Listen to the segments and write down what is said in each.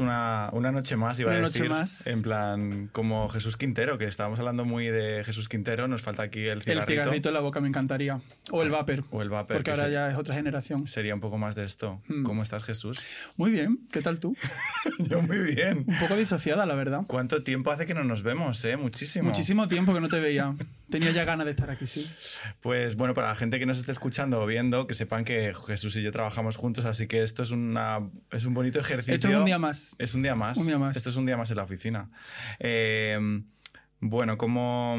una, una noche más, iba Una a noche decir. más. En plan, como Jesús Quintero, que estábamos hablando muy de Jesús Quintero, nos falta aquí el El cigarrito. cigarrito en la boca me encantaría. O el vapor. O el vapor, Porque que ahora se- ya es otra generación. Sería un poco más de esto. Hmm. ¿Cómo estás, Jesús? Muy bien. ¿Qué tal tú? Yo muy bien. Un poco disociada, la verdad. ¿Cuánto tiempo hace que no nos vemos, eh? Muchísimo. Muchísimo tiempo que no te veía. Tenía ya ganas de estar aquí, sí. Pues bueno, para la gente que nos esté escuchando o viendo, que sepan que Jesús y yo trabajamos juntos, así que esto es, una, es un bonito ejercicio. Esto es un día más. Es un día más. Un día más. Esto es un día más en la oficina. Eh, bueno, ¿cómo,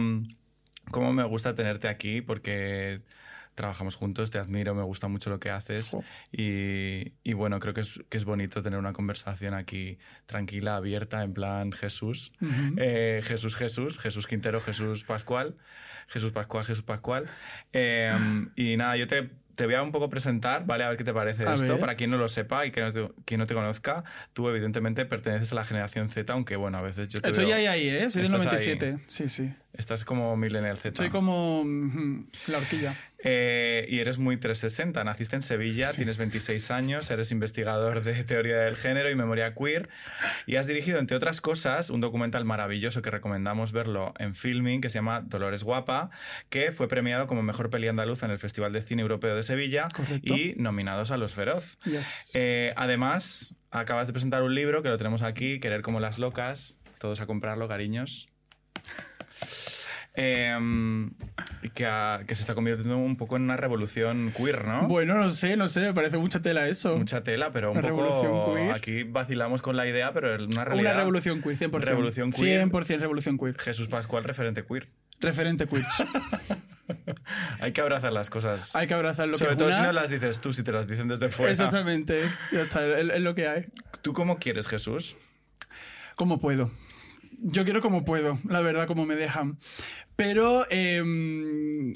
cómo me gusta tenerte aquí? Porque trabajamos juntos, te admiro, me gusta mucho lo que haces. Y, y bueno, creo que es, que es bonito tener una conversación aquí tranquila, abierta, en plan Jesús. Eh, Jesús, Jesús, Jesús Quintero, Jesús Pascual, Jesús Pascual, Jesús Pascual. Eh, y nada, yo te, te voy a un poco presentar, ¿vale? A ver qué te parece A esto. ver. Para quien no lo sepa y que no te, quien no te conozca, tú evidentemente perteneces a la generación Z, aunque bueno, a veces yo te Estoy veo- ahí, ahí, ¿eh? Soy del Estás 97. Sí, sí. Estás como Millennial Z. Soy como mm, la horquilla. Eh, y eres muy 360. Naciste en Sevilla, Sí. tienes 26 años, eres investigador de teoría del género y memoria queer. Y has dirigido, entre otras cosas, un documental maravilloso que recomendamos verlo en filming que se llama Dolores Guapa, que fue premiado como mejor peli andaluza en el Festival de Cine Europeo de Sevilla Correcto. y nominados a Los Feroz. Yes. Eh, además, acabas de presentar un libro que lo tenemos aquí, Querer como las locas. Todos a comprarlo, cariños. Em, que, ha- que se está convirtiendo un poco en una revolución queer, ¿no? Bueno, no sé, no sé, me parece mucha tela eso. Mucha tela, pero un Una poco. revolución queer. Aquí vacilamos con la idea, pero es una realidad. Una revolución queer, 100%. Revolución queer. 100% revolución queer. Jesús Pascual, referente queer. Referente queer. Hay que abrazar las cosas. Hay que abrazar lo Sobre que todo es si una. no las dices tú, si te las dicen desde fuera. Exactamente. Ya está, es, es lo que hay. ¿Tú cómo quieres, Jesús? Como puedo. Yo quiero como puedo, la verdad, como me dejan. Pero em,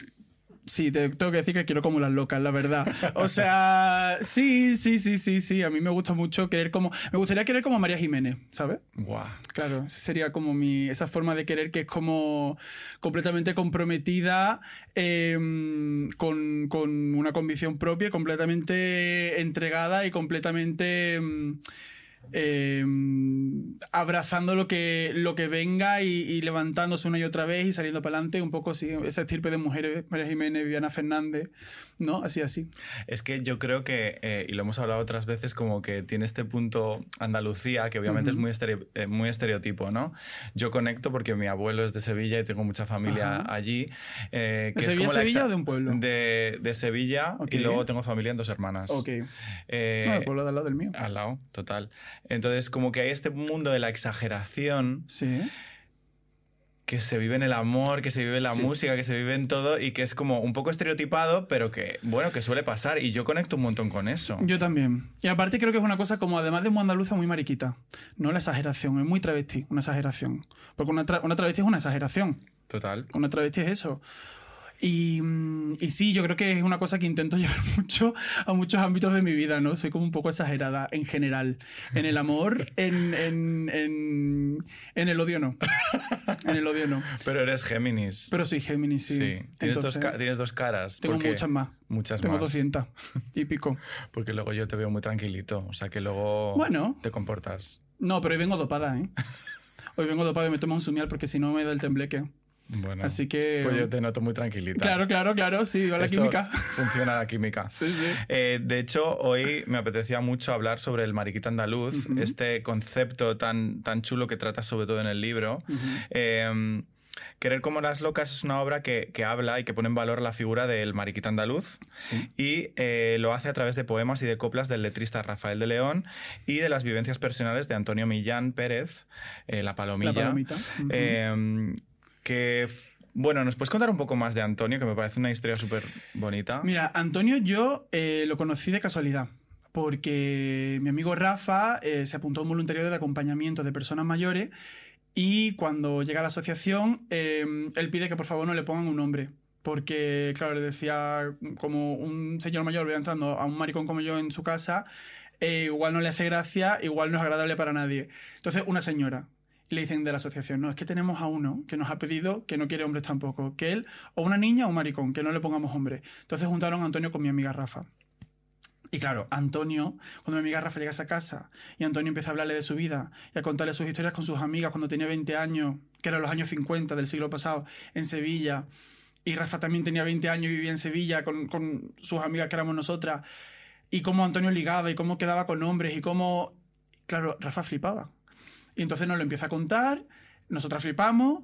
sí, te tengo que decir que quiero como las locas, la verdad. O sea, sí, sí, sí, sí, sí. A mí me gusta mucho querer como. Me gustaría querer como María Jiménez, ¿sabes? Guau. Claro, esa sería como mi. Esa forma de querer que es como completamente comprometida, em, con, con una convicción propia, completamente entregada y completamente. em, em, abrazando lo que, lo que venga y, y levantándose una y otra vez y saliendo para adelante, un poco así, esa estirpe de mujeres, María Jiménez, Viviana Fernández, ¿no? Así, así. Es que yo creo que, eh, y lo hemos hablado otras veces, como que tiene este punto Andalucía, que obviamente es muy, eh, muy estereotipo, ¿no? Yo conecto porque mi abuelo es de Sevilla y tengo mucha familia Ajá. allí. eh, ¿De que es Sevilla, como la Sevilla o de un pueblo? De, de Sevilla Ok. y luego tengo familia en dos hermanas. Ok. No, el pueblo de al lado del mío. al lado, total. Entonces, como que hay este mundo de la exageración Sí. que se vive en el amor, que se vive en la Sí. música, que se vive en todo y que es como un poco estereotipado, pero que, bueno, que suele pasar y yo conecto un montón con eso. Yo también. Y aparte creo que es una cosa como, además de muy andaluza, muy mariquita. No la exageración, es muy travesti, una exageración. Porque una, tra- una travesti es una exageración. Total. Una travesti es eso. Y, mm, y sí, yo creo que es una cosa que intento llevar mucho a muchos ámbitos de mi vida, ¿no? Soy como un poco exagerada en general. En el amor, en, en, en, en el odio no. En el odio no. Pero eres Géminis. Pero soy Géminis, sí. sí. Tienes, dos Entonces, ca- tienes dos caras. Tengo muchas más. Muchas Tengo más. 200 y pico. Porque luego yo te veo muy tranquilito. O sea que luego Bueno. te comportas. No, pero hoy vengo dopada, ¿eh? Hoy vengo dopada y me tomo un sumial porque si no me da el tembleque. Bueno. Así que- Pues yo te noto muy tranquilita. Claro, claro, claro, sí, va la Esto química. Funciona la química. Sí, sí. Eh, de hecho, hoy me apetecía mucho hablar sobre el mariquita andaluz, este concepto tan, tan chulo que tratas sobre todo en el libro. Eh, Querer como las locas es una obra que, que habla y que pone en valor la figura del mariquita andaluz Sí. y eh, lo hace a través de poemas y de coplas del letrista Rafael de León y de las vivencias personales de Antonio Millán Pérez, eh, La Palomilla. La palomita. Eh, bueno, ¿nos puedes contar un poco más de Antonio? Que me parece una historia súper bonita. Mira, Antonio yo eh, lo conocí de casualidad. Porque mi amigo Rafa eh, se apuntó a un voluntariado de acompañamiento de personas mayores y cuando llega a la asociación, eh, él pide que por favor no le pongan un nombre. Porque, claro, le decía, como un señor mayor ve entrando a un maricón como yo en su casa, eh, igual no le hace gracia, igual no es agradable para nadie. Entonces, una señora. Le dicen de la asociación, no, es que tenemos a uno que nos ha pedido que no quiere hombres tampoco, que él, o una niña o un maricón, que no le pongamos hombre. Entonces juntaron a Antonio con mi amiga Rafa. Y claro, Antonio, cuando mi amiga Rafa llega a esa casa y Antonio empieza a hablarle de su vida y a contarle sus historias con sus amigas cuando tenía 20 años, que eran los años 50 del siglo pasado, en Sevilla, y Rafa también tenía 20 años y vivía en Sevilla con, con sus amigas que éramos nosotras, y cómo Antonio ligaba y cómo quedaba con hombres y cómo... Claro, Rafa flipaba. Y entonces nos lo empieza a contar, nosotras flipamos,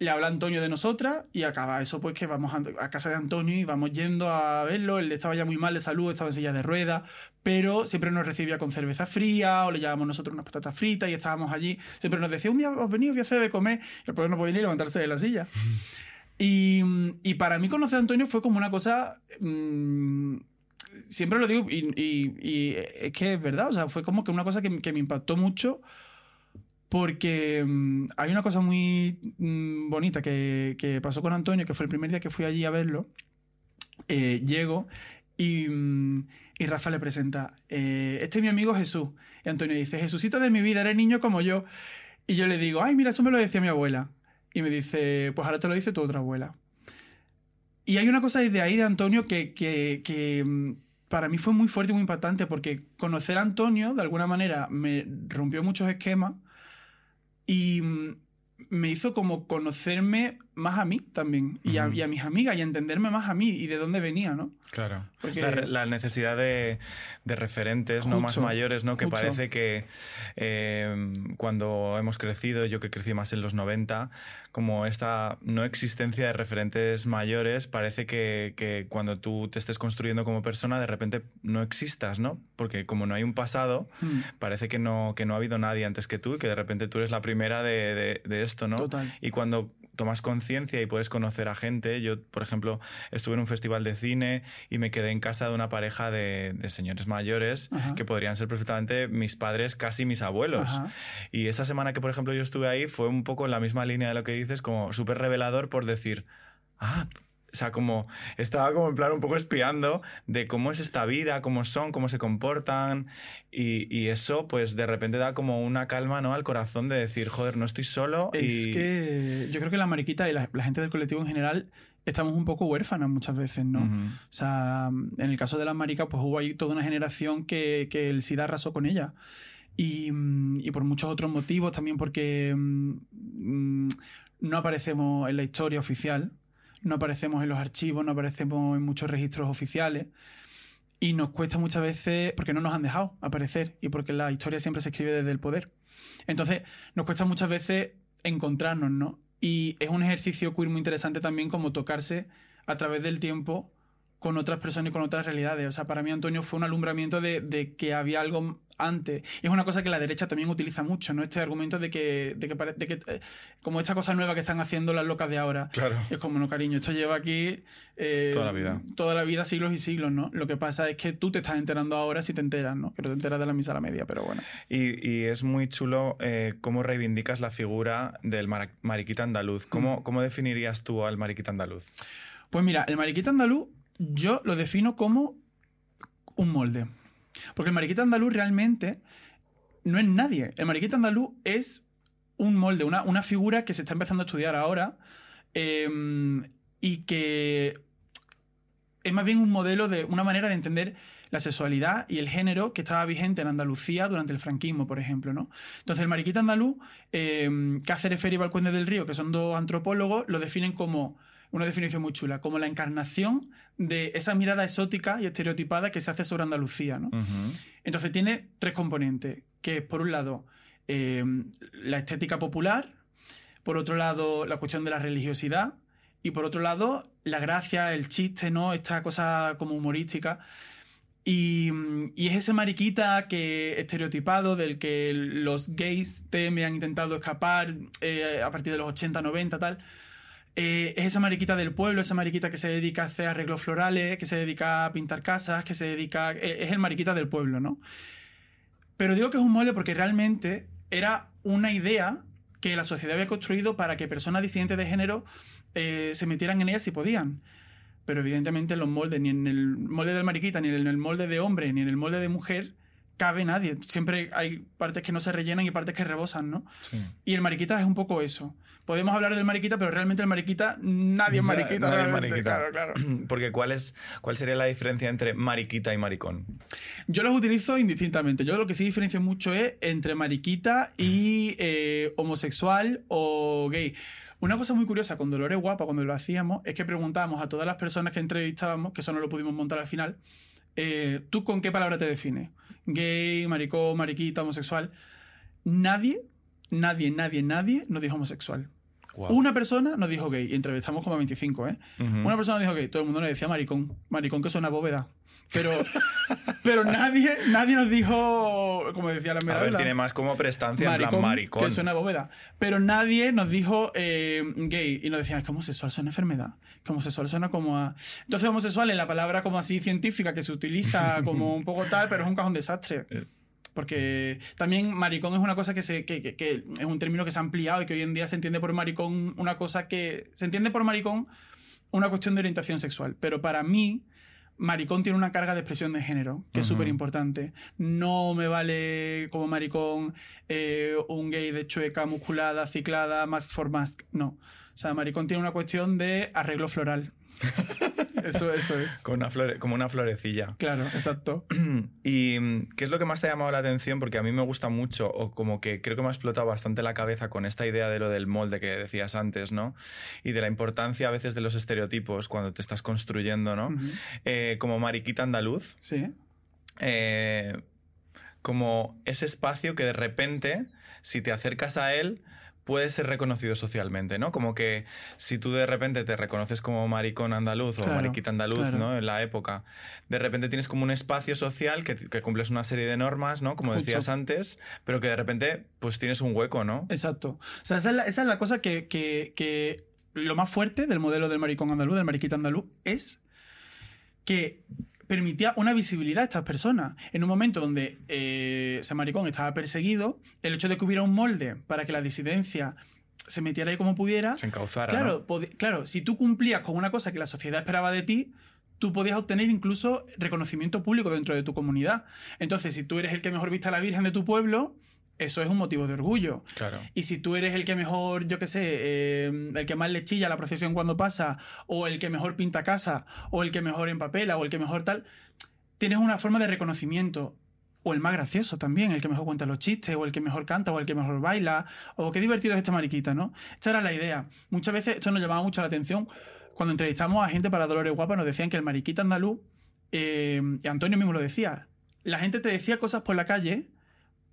le habla Antonio de nosotras y acaba eso pues que vamos a, casa de Antonio y vamos yendo a verlo, él estaba ya muy mal de salud, estaba en silla de ruedas, pero siempre nos recibía con cerveza fría o le llevábamos nosotros unas patatas fritas y estábamos allí, siempre nos decía, un día os venís, voy a hacer de comer, y después no podía ni levantarse de la silla. Y, y, para mí conocer a Antonio fue como una cosa... Mmm, siempre lo digo y, y, y, es que es verdad, o sea, fue como que una cosa que, que me impactó mucho porque mmm, hay una cosa muy mmm, bonita que, pasó con Antonio, que fue el primer día que fui allí a verlo. Eh, llego y, mmm, y, Rafa le presenta, eh, este es mi amigo Jesús. Y Antonio dice, Jesucito de mi vida, eres niño como yo. Y yo le digo, ay, mira, eso me lo decía mi abuela. Y me dice, pues ahora te lo dice tu otra abuela. Y hay una cosa desde ahí de Antonio que, que, que para mí fue muy fuerte y muy impactante porque conocer a Antonio de alguna manera me rompió muchos esquemas y me hizo como conocerme más a mí también y a, y a, mis amigas y entenderme más a mí y de dónde venía, ¿no? Claro. Porque... La, la, necesidad de, de referentes mucho, no más mayores, ¿no? Que mucho. parece que eh, cuando hemos crecido, yo que crecí más en los 90, como esta no existencia de referentes mayores, parece que, que cuando tú te estés construyendo como persona, de repente no existas, ¿no? Porque como no hay un pasado, mm. parece que no, que no ha habido nadie antes que tú y que de repente tú eres la primera de, de, de esto, ¿no? Total. Y cuando tomas conciencia y puedes conocer a gente. Yo, por ejemplo, estuve en un festival de cine y me quedé en casa de una pareja de, de señores mayores Ajá. que podrían ser perfectamente mis padres, casi mis abuelos. Ajá. Y esa semana que, por ejemplo, yo estuve ahí fue un poco en la misma línea de lo que dices, como súper revelador por decir, ah, o sea, como estaba como en plan un poco espiando de cómo es esta vida, cómo son, cómo se comportan. Y, y, eso, pues de repente da como una calma ¿no? al corazón de decir, joder, no estoy solo. Es y... que yo creo que la mariquita y la, la, gente del colectivo en general estamos un poco huérfanas muchas veces, ¿no? Uh -huh. O sea, en el caso de las maricas, pues hubo ahí toda una generación que, que el SIDA arrasó con ella. Y, y, por muchos otros motivos, también porque mmm, no aparecemos en la historia oficial no aparecemos en los archivos, no aparecemos en muchos registros oficiales. Y nos cuesta muchas veces, porque no nos han dejado aparecer y porque la historia siempre se escribe desde el poder. Entonces, nos cuesta muchas veces encontrarnos, ¿no? Y es un ejercicio queer muy interesante también como tocarse a través del tiempo con otras personas y con otras realidades. O sea, para mí Antonio fue un alumbramiento de, de que había algo antes. Y es una cosa que la derecha también utiliza mucho, ¿no? Este argumento de que, de que, de que eh, como esta cosa nueva que están haciendo las locas de ahora. Claro. Es como, no, cariño, esto lleva aquí... Eh, toda la vida. Toda la vida, siglos y siglos, ¿no? Lo que pasa es que tú te estás enterando ahora si te enteras, ¿no? Que no te enteras de la misa a la media, pero bueno. Y, y es muy chulo eh, cómo reivindicas la figura del mar mariquita andaluz. ¿Cómo, mm. ¿Cómo definirías tú al mariquita andaluz? Pues mira, el mariquita andaluz yo lo defino como un molde. Porque el mariquita andaluz realmente no es nadie. El mariquita andaluz es un molde, una, una figura que se está empezando a estudiar ahora eh, y que es más bien un modelo de una manera de entender la sexualidad y el género que estaba vigente en Andalucía durante el franquismo, por ejemplo. ¿no? Entonces, el mariquita andaluz, Cáceres Fer y Balcuende del Río, que son dos antropólogos, lo definen como una definición muy chula, como la encarnación de esa mirada exótica y estereotipada que se hace sobre Andalucía. ¿no? Uh -huh. Entonces tiene tres componentes, que es por un lado eh, la estética popular, por otro lado la cuestión de la religiosidad y por otro lado la gracia, el chiste, ¿no? esta cosa como humorística. Y, y, es ese mariquita que estereotipado del que los gays me han intentado escapar eh, a partir de los 80, 90, tal. Eh, es esa mariquita del pueblo, esa mariquita que se dedica a hacer arreglos florales, que se dedica a pintar casas, que se dedica... Eh, es el mariquita del pueblo, ¿no? Pero digo que es un molde porque realmente era una idea que la sociedad había construido para que personas disidentes de género eh, se metieran en ella si podían. Pero evidentemente los moldes, ni en el molde del mariquita, ni en el molde de hombre, ni en el molde de mujer, cabe nadie. Siempre hay partes que no se rellenan y partes que rebosan, ¿no? Y el mariquita es un poco eso. Podemos hablar del mariquita, pero realmente el mariquita, nadie es mariquita. Nadie es realmente. mariquita. Claro, claro. Porque ¿cuál, es, ¿cuál sería la diferencia entre mariquita y maricón? Yo los utilizo indistintamente. Yo lo que sí diferencio mucho es entre mariquita y eh, homosexual o gay. Una cosa muy curiosa con Dolores Guapa, cuando lo hacíamos, es que preguntábamos a todas las personas que entrevistábamos, que eso no lo pudimos montar al final, eh, ¿tú con qué palabra te defines? Gay, maricón, mariquita, homosexual. Nadie, nadie, nadie, nadie nos dijo homosexual. Una persona nos dijo gay, y entrevistamos como a 25, ¿eh? Una persona nos dijo gay, todo el mundo nos decía maricón. Maricón que suena bóveda. Pero, pero nadie, nadie nos dijo, como decía la A ver, tiene más como prestancia en plan maricón. que suena bóveda. Pero nadie nos dijo eh, gay y nos decían, es que homosexual suena enfermedad. Que homosexual suena como a... Entonces homosexual es la palabra como así científica que se utiliza como un poco tal, pero es un cajón desastre. Porque también maricón es una cosa que, se, que, que- que es un término que se ha ampliado y que hoy en día se entiende por maricón una cosa que... Se entiende por maricón una cuestión de orientación sexual. Pero para mí, maricón tiene una carga de expresión de género, que es Ujú. súper importante. No me vale como maricón eh, un gay de chueca, musculada, ciclada, mask for mask. No. O sea, maricón tiene una cuestión de arreglo floral. eso, eso es. Con una flore- como una florecilla. Claro, exacto. ¿Y mm, qué es lo que más te ha llamado la atención? Porque a mí me gusta mucho, o como que creo que me ha explotado bastante la cabeza con esta idea de lo del molde que decías antes, ¿no? Y de la importancia a veces de los estereotipos cuando te estás construyendo, ¿no? Eh, como mariquita andaluz, Sí. eh, como ese espacio que de repente, si te acercas a él, puede ser reconocido socialmente, ¿no? Como que si tú de repente te reconoces como maricón andaluz o mariquita andaluz, claro. ¿no? En la época, de repente tienes como un espacio social que, que cumples una serie de normas, ¿no? Como Mucho. decías antes, pero que de repente pues tienes un hueco, ¿no? Exacto. O sea, esa es la, esa es la cosa que, que- que lo más fuerte del modelo del maricón andaluz, del mariquita andaluz, es que permitía una visibilidad a estas personas. En un momento donde eh, ese maricón estaba perseguido, el hecho de que hubiera un molde para que la disidencia se metiera ahí como pudiera, Se encauzara, claro, claro, si tú cumplías con una cosa que la sociedad esperaba de ti, tú podías obtener incluso reconocimiento público dentro de tu comunidad. Entonces, si tú eres el que mejor viste a la Virgen de tu pueblo, eso es un motivo de orgullo. Claro. Y si tú eres el que mejor, yo qué sé, eh, el que más le chilla la procesión cuando pasa, o el que mejor pinta casa, o el que mejor empapela, o el que mejor tal, tienes una forma de reconocimiento. O el más gracioso también, el que mejor cuenta los chistes, o el que mejor canta, o el que mejor baila, o qué divertido es este mariquita, ¿no? Esta era la idea. Muchas veces esto nos llamaba mucho la atención. Cuando entrevistamos a gente para Dolores Guapa, nos decían que el mariquita andaluz, eh, y Antonio mismo lo decía, la gente te decía cosas por la calle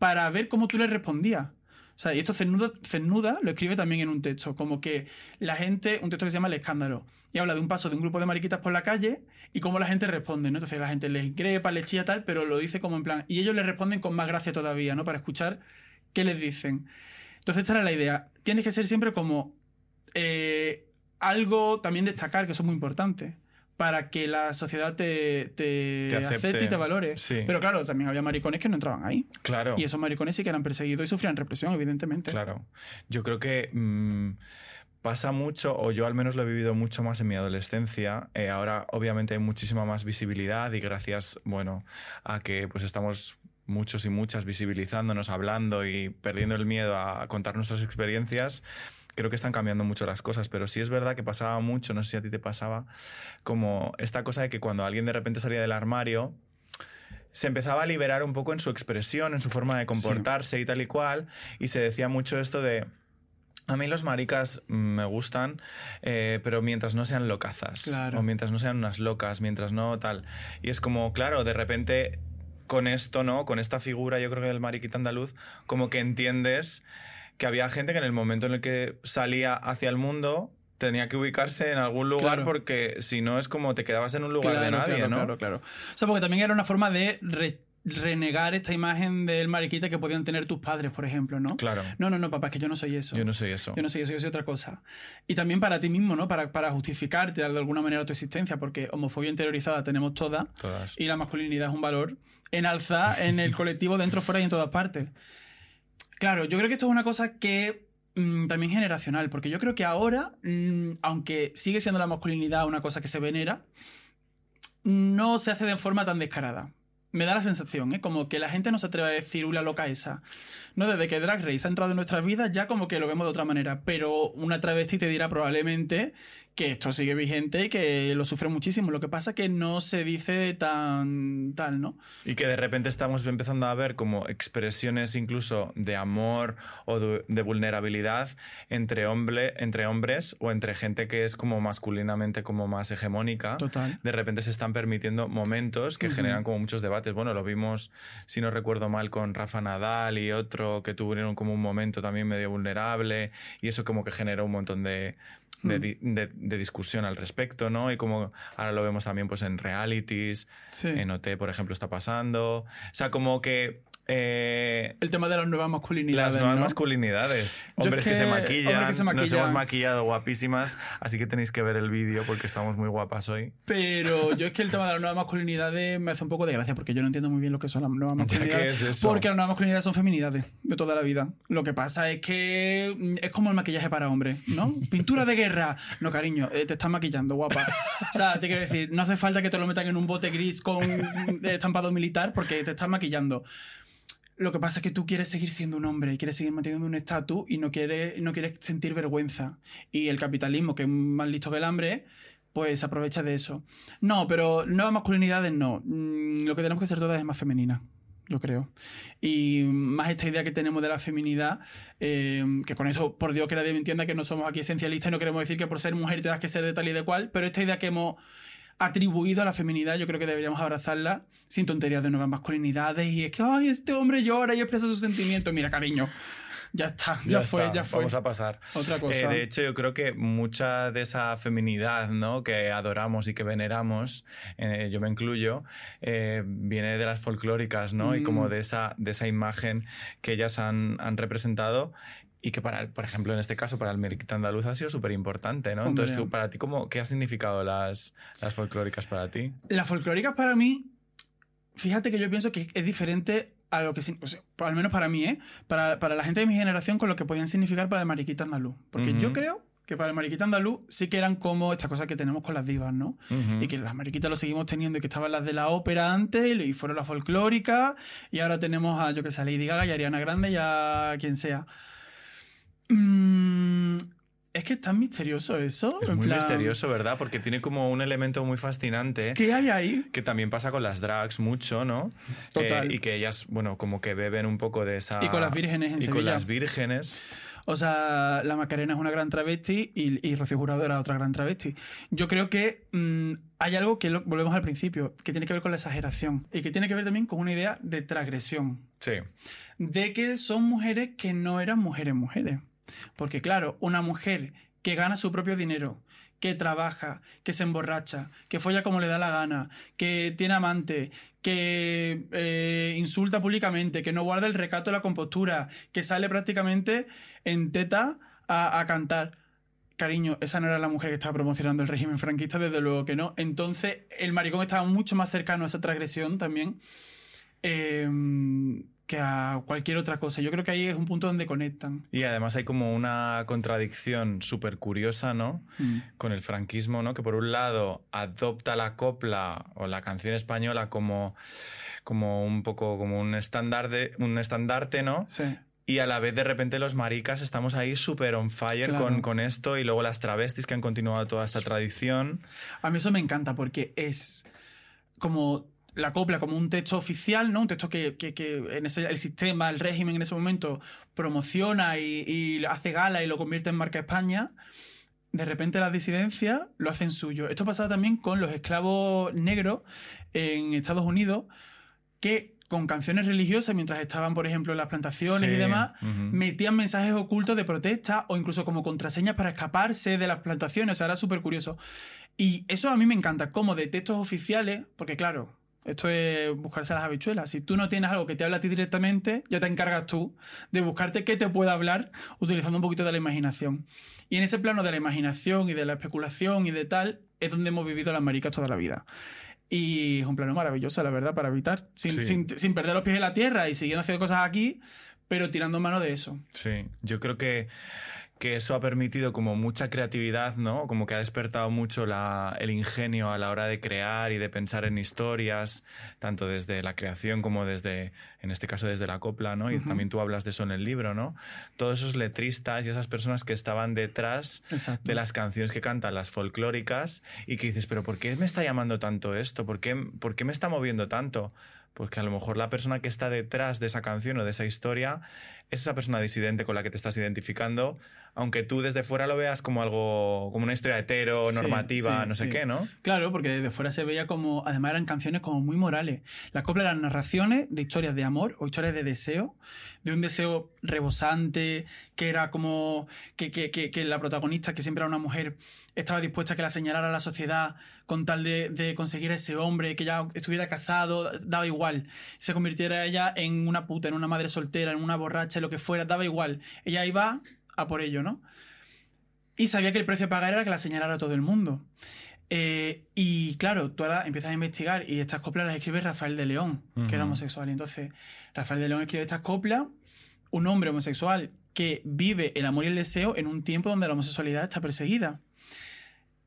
para ver cómo tú le respondías. O sea, y esto Cernuda, Cernuda lo escribe también en un texto, como que la gente, un texto que se llama El escándalo, y habla de un paso de un grupo de mariquitas por la calle y cómo la gente responde, ¿no? Entonces la gente les increpa, les chilla tal, pero lo dice como en plan, y ellos le responden con más gracia todavía, ¿no? Para escuchar qué les dicen. Entonces esta era la idea. Tienes que ser siempre como eh, algo también destacar, que eso es muy importante, para que la sociedad te, te, Te acepte. acepte y te valore. Sí. Pero claro, también había maricones que no entraban ahí. Claro. Y esos maricones sí que eran perseguidos y sufrían represión, evidentemente. Claro. Yo creo que mm, pasa mucho, o yo al menos lo he vivido mucho más en mi adolescencia. Eh, ahora, obviamente, hay muchísima más visibilidad y gracias, bueno, a que pues estamos muchos y muchas visibilizándonos, hablando y perdiendo el miedo a contar nuestras experiencias. Creo que están cambiando mucho las cosas, pero sí es verdad que pasaba mucho, no sé si a ti te pasaba, como esta cosa de que cuando alguien de repente salía del armario, se empezaba a liberar un poco en su expresión, en su forma de comportarse y tal y cual, y se decía mucho esto de... A mí los maricas mm, me gustan, eh, pero mientras no sean locazas. Claro. O mientras no sean unas locas, mientras no tal. Y es como, claro, de repente con esto, ¿no? Con esta figura, yo creo que del mariquita andaluz, como que entiendes que había gente que en el momento en el que salía hacia el mundo tenía que ubicarse en algún lugar Claro. porque si no es como te quedabas en un lugar de nadie, claro, ¿no? Claro, claro. O sea, porque también era una forma de re- renegar esta imagen del mariquita que podían tener tus padres, por ejemplo, ¿no? Claro. No, no, no, papá, es que yo no soy eso. Yo no soy eso. Yo no soy eso, yo soy otra cosa. Y también para ti mismo, ¿no? Para, para justificarte de alguna manera tu existencia, porque homofobia interiorizada tenemos toda Todas. y la masculinidad es un valor en alza en el colectivo, dentro, fuera y en todas partes. Claro, yo creo que esto es una cosa que mm, también generacional, porque yo creo que ahora, mm, aunque sigue siendo la masculinidad una cosa que se venera, no se hace de forma tan descarada. me da la sensación, ¿eh? como que la gente no se atreve a decir, una loca esa. No, desde que Drag Race ha entrado en nuestras vidas, ya como que lo vemos de otra manera. Pero una travesti te dirá probablemente que esto sigue vigente y que lo sufre muchísimo. Lo que pasa es que no se dice tan tal, ¿no? Y que de repente estamos empezando a ver como expresiones incluso de amor o de, de vulnerabilidad entre, hombre, entre hombres o entre gente que es como masculinamente como más hegemónica. Total. De repente se están permitiendo momentos que generan como muchos debates. Bueno, lo vimos, si no recuerdo mal, con Rafa Nadal y otro que tuvieron como un momento también medio vulnerable y eso como que generó un montón de, de, Mm. de- de discusión al respecto, ¿no? Y como ahora lo vemos también pues en realities, Sí. en OT, por ejemplo, está pasando. O sea, como que eh, El tema de las nuevas masculinidades. las nuevas ¿no? masculinidades. Hombres es que, se maquillan. hombres que se Nos maquillan. hemos maquillado guapísimas, así que tenéis que ver el vídeo porque estamos muy guapas hoy. Pero yo es que el tema de las nuevas masculinidades me hace un poco de gracia porque yo no entiendo muy bien lo que son las nuevas Ya, ¿qué masculinidades. es eso? Porque las nuevas masculinidades son feminidades de toda la vida. Lo que pasa es que mm, es como el maquillaje para hombres, ¿no? Pintura de guerra. No, cariño, eh, te estás maquillando, guapa. O sea, te quiero decir, no hace falta que te lo metan en un bote gris con mm, estampado militar porque te estás maquillando. Lo que pasa es que tú quieres seguir siendo un hombre y quieres seguir manteniendo un estatus y no quieres, no quieres sentir vergüenza. Y el capitalismo, que es más listo que el hambre, pues aprovecha de eso. No, pero nuevas masculinidades no. Mm, Lo que tenemos que ser todas es más femenina, yo creo. Y más esta idea que tenemos de la feminidad, eh, que con eso, por Dios, que nadie me entienda que no somos aquí esencialistas y no queremos decir que por ser mujer te das que ser de tal y de cual, pero esta idea que hemos atribuido a la feminidad, yo creo que deberíamos abrazarla sin tonterías de nuevas masculinidades. Y es que, ay, este hombre llora y expresa sus sentimientos. Mira, cariño, ya está, ya, fue, está, ya fue. Vamos a pasar. Otra Eh, cosa. de hecho, yo creo que mucha de esa feminidad ¿no? que adoramos y que veneramos, eh, yo me incluyo, eh, viene de las folclóricas, ¿no? Y como Mm. de esa, de esa imagen que ellas han, han representado y que, para, por ejemplo, en este caso, para el Merquita Andaluz ha sido súper importante, ¿no? Hombre. Entonces, tú, para ti, ¿cómo, ¿qué ha significado las, las folclóricas para ti? Las folclóricas para mí, fíjate que yo pienso que es diferente a lo que, o sea, al menos para mí, ¿eh? Para, para la gente de mi generación con lo que podían significar para el mariquita andaluz. Porque yo Ujú. creo que para el mariquita andaluz sí que eran como estas cosas que tenemos con las divas, ¿no? Ujú. Y que las mariquitas lo seguimos teniendo y que estaban las de la ópera antes y fueron las folclóricas y ahora tenemos a, yo que sé, a Lady Gaga y a Ariana Grande y a quien sea. Mm, es que es tan misterioso eso. Es en muy plan, misterioso, ¿verdad? Porque tiene como un elemento muy fascinante. ¿Qué hay ahí? Que también pasa con las drags mucho, ¿no? Total. Eh, y que ellas, bueno, como que beben un poco de esa... Y con las vírgenes en Y con las vírgenes. O sea, la Macarena es una gran travesti y, y Rocío Jurado era otra gran travesti. Yo creo que mm, hay algo que lo- volvemos al principio, que tiene que ver con la exageración y que tiene que ver también con una idea de transgresión. Sí. De que son mujeres que no eran mujeres mujeres. Porque claro, una mujer que gana su propio dinero, que trabaja, que se emborracha, que folla como le da la gana, que tiene amante, que eh, insulta públicamente, que no guarda el recato de la compostura, que sale prácticamente en teta a, cantar. Cariño, esa no era la mujer que estaba promocionando el régimen franquista, desde luego que no. Entonces, el maricón estaba mucho más cercano a esa transgresión también eh, que a cualquier otra cosa. Yo creo que ahí es un punto donde conectan. Y además hay como una contradicción súper curiosa, ¿no? Con el franquismo, ¿no? Que por un lado adopta la copla o la canción española como, como un poco como un estandarte, un estandarte, ¿no? Sí. Y a la vez de repente los maricas estamos ahí súper on fire Claro. con, con esto y luego las travestis que han continuado toda esta tradición. A mí eso me encanta porque es como la copla como un texto oficial, ¿no? Un texto que, que- que en ese, el sistema, el régimen en ese momento promociona y, y hace gala y lo convierte en marca España. De repente las disidencias lo hacen suyo. Esto pasaba también con los esclavos negros en Estados Unidos, que con canciones religiosas, mientras estaban, por ejemplo, en las plantaciones y demás, metían mensajes ocultos de protesta o incluso como contraseñas para escaparse de las plantaciones. O sea, era súper curioso. Y eso a mí me encanta, como de textos oficiales, porque claro, esto es buscarse las habichuelas. Si tú no tienes algo que te habla a ti directamente, ya te encargas tú de buscarte qué te pueda hablar utilizando un poquito de la imaginación. Y en ese plano de la imaginación y de la especulación y de tal, es donde hemos vivido las maricas toda la vida. Y es un plano maravilloso, la verdad, para habitar, sin, Sí. sin, sin perder los pies en la tierra y siguiendo haciendo cosas aquí, pero tirando mano de eso. Sí, yo creo que, que eso ha permitido como mucha creatividad, ¿no? Como que ha despertado mucho la, el ingenio a la hora de crear y de pensar en historias, tanto desde la creación como desde, en este caso, desde la copla, ¿no? Y también tú hablas de eso en el libro, ¿no? Todos esos letristas y esas personas que estaban detrás de las canciones que cantan, las folclóricas, y que dices, pero ¿por qué me está llamando tanto esto? ¿Por qué, ¿por qué me está moviendo tanto? Porque a lo mejor la persona que está detrás de esa canción o de esa historia es esa persona disidente con la que te estás identificando aunque tú desde fuera lo veas como algo, como una historia hetero, normativa, no sé qué, ¿no? Claro, porque desde fuera se veía como, además eran canciones como muy morales. Las coplas eran narraciones de historias de amor o historias de deseo, de un deseo rebosante, que era como que, que, que, la protagonista, que siempre era una mujer, estaba dispuesta a que la señalara a la sociedad con tal de, de conseguir ese hombre, que ya estuviera casado, daba igual. Se convirtiera ella en una puta, en una madre soltera, en una borracha, lo que fuera, daba igual. Ella iba a por ello, ¿no? Y sabía que el precio a pagar era que la señalara a todo el mundo. Eh, y claro, tú ahora empiezas a investigar y estas coplas las escribe Rafael de León, que era homosexual. Y entonces, Rafael de León escribe estas coplas, un hombre homosexual que vive el amor y el deseo en un tiempo donde la homosexualidad está perseguida.